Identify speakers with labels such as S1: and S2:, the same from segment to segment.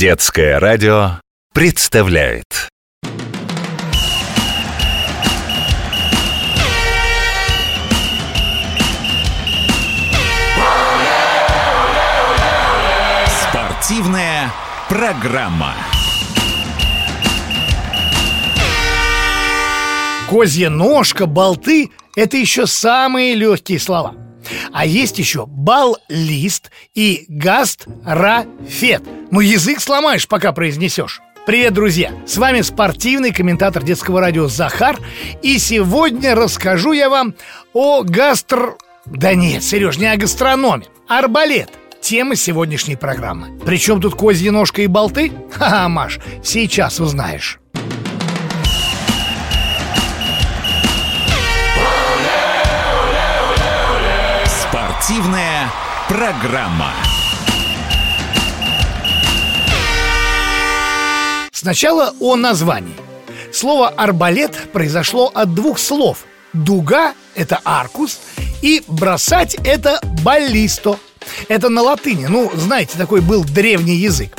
S1: Детское радио представляет Спортивная программа.
S2: Козья ножка, болты – это еще самые легкие слова. А есть еще бал-лист и гастрофет. Ну, язык сломаешь, пока произнесешь. Привет, друзья! С вами спортивный комментатор детского радио Захар. И сегодня расскажу я вам о гастр... Да нет, Сереж, не о гастрономе. Арбалет. Тема сегодняшней программы. Причем тут козья ножка и болты? Ха-ха, Маш, сейчас узнаешь.
S1: Спортивная программа.
S2: Сначала о названии. Слово «арбалет» произошло от двух слов. «Дуга» — это «аркус», и «бросать» — это «баллисто». Это на латыни, ну, знаете, такой был древний язык.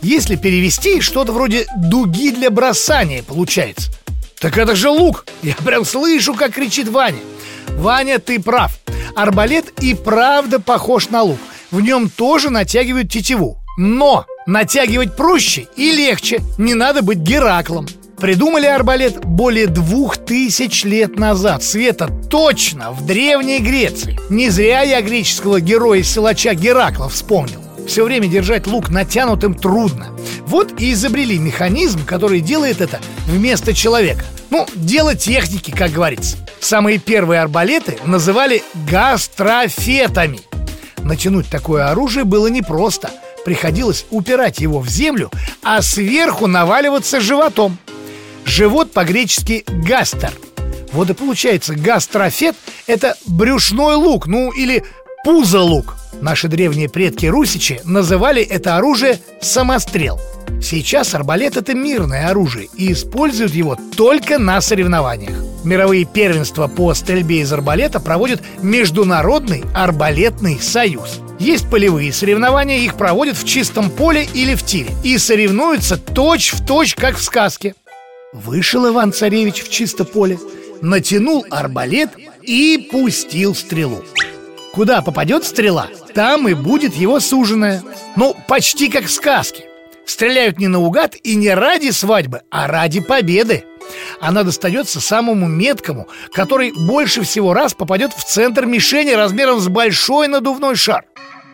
S2: Если перевести, что-то вроде «дуги для бросания» получается. Так это же лук! Я прям слышу, как кричит Ваня. Ваня, ты прав. Арбалет и правда похож на лук. В нем тоже натягивают тетиву. Но натягивать проще и легче. Не надо быть Гераклом. Придумали арбалет более двух тысяч лет назад Света точно в Древней Греции Не зря я греческого героя-силача Геракла вспомнил все время держать лук натянутым трудно. Вот и изобрели механизм, который делает это вместо человека. Ну, дело техники, как говорится. Самые первые арбалеты называли гастрофетами. Натянуть такое оружие было непросто. Приходилось упирать его в землю, а сверху наваливаться животом. Живот по-гречески «гастер». Вот и получается, гастрофет – это брюшной лук, ну или пузолук. Наши древние предки русичи называли это оружие самострел. Сейчас арбалет – это мирное оружие и используют его только на соревнованиях. Мировые первенства по стрельбе из арбалета проводит Международный арбалетный союз. Есть полевые соревнования, их проводят в чистом поле или в тире. И соревнуются точь в точь, как в сказке. Вышел Иван-Царевич в чисто поле, натянул арбалет и пустил стрелу. Куда попадет стрела, там и будет его суженая. Ну, почти как в сказке. Стреляют не наугад и не ради свадьбы, а ради победы. Она достается самому меткому, который больше всего раз попадет в центр мишени размером с большой надувной шар.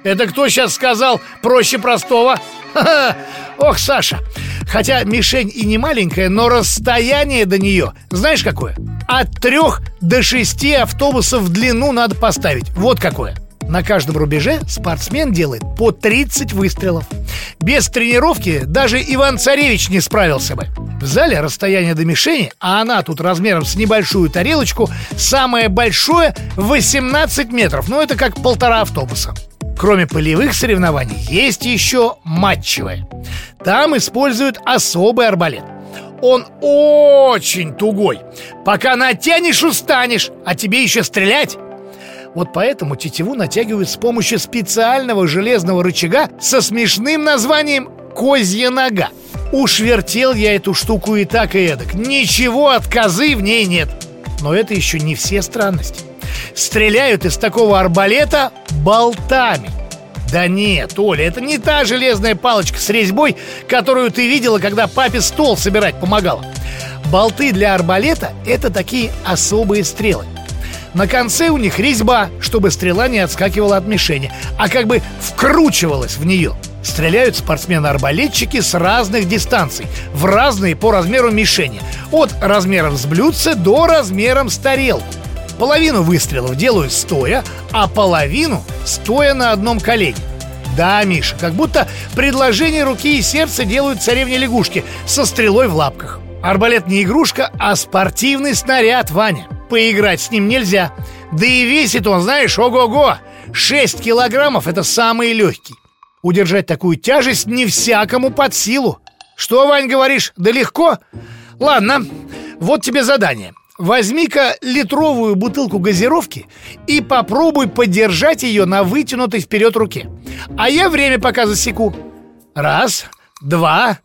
S2: Это кто сейчас сказал проще простого? Ох, Саша! Хотя мишень и не маленькая, но расстояние до нее, знаешь какое? От трех до шести автобусов в длину надо поставить. Вот какое. На каждом рубеже спортсмен делает по 30 выстрелов. Без тренировки даже Иван-Царевич не справился бы. В зале расстояние до мишени, а она тут размером с небольшую тарелочку, самое большое 18 метров. Ну, это как полтора автобуса. Кроме полевых соревнований, есть еще матчевые. Там используют особый арбалет. Он очень тугой. Пока натянешь, устанешь, а тебе еще стрелять. Вот поэтому тетиву натягивают с помощью специального железного рычага со смешным названием «козья нога». Уж вертел я эту штуку и так и эдак. Ничего от козы в ней нет. Но это еще не все странности. Стреляют из такого арбалета болтами. Да нет, Оля, это не та железная палочка с резьбой, которую ты видела, когда папе стол собирать помогала. Болты для арбалета – это такие особые стрелы. На конце у них резьба, чтобы стрела не отскакивала от мишени, а как бы вкручивалась в нее. Стреляют спортсмены-арбалетчики с разных дистанций, в разные по размеру мишени. От размером с блюдце до размером с тарелку. Половину выстрелов делают стоя, а половину стоя на одном колене. Да, Миша, как будто предложение руки и сердца делают царевне лягушки со стрелой в лапках. Арбалет не игрушка, а спортивный снаряд, Ваня. Поиграть с ним нельзя. Да и весит он, знаешь, ого-го. 6 килограммов – это самый легкий. Удержать такую тяжесть не всякому под силу. Что, Вань, говоришь, да легко? Ладно, вот тебе задание – Возьми-ка литровую бутылку газировки и попробуй подержать ее на вытянутой вперед руке. А я время пока засеку. Раз, два,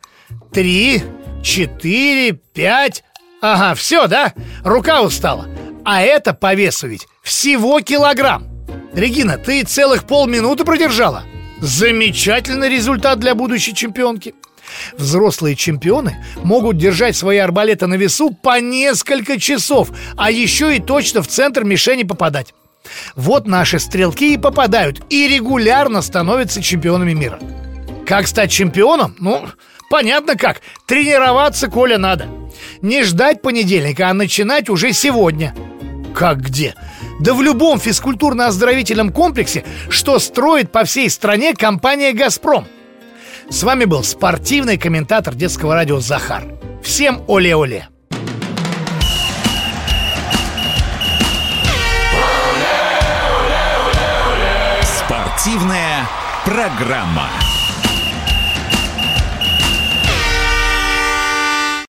S2: три, четыре, пять Ага, все, да? Рука устала А это по весу ведь всего килограмм Регина, ты целых полминуты продержала? Замечательный результат для будущей чемпионки Взрослые чемпионы могут держать свои арбалеты на весу по несколько часов, а еще и точно в центр мишени попадать. Вот наши стрелки и попадают, и регулярно становятся чемпионами мира. Как стать чемпионом? Ну, понятно как. Тренироваться, Коля, надо. Не ждать понедельника, а начинать уже сегодня. Как где? Да в любом физкультурно-оздоровительном комплексе, что строит по всей стране компания «Газпром». С вами был спортивный комментатор детского радио Захар. Всем оле-оле!
S1: Спортивная программа.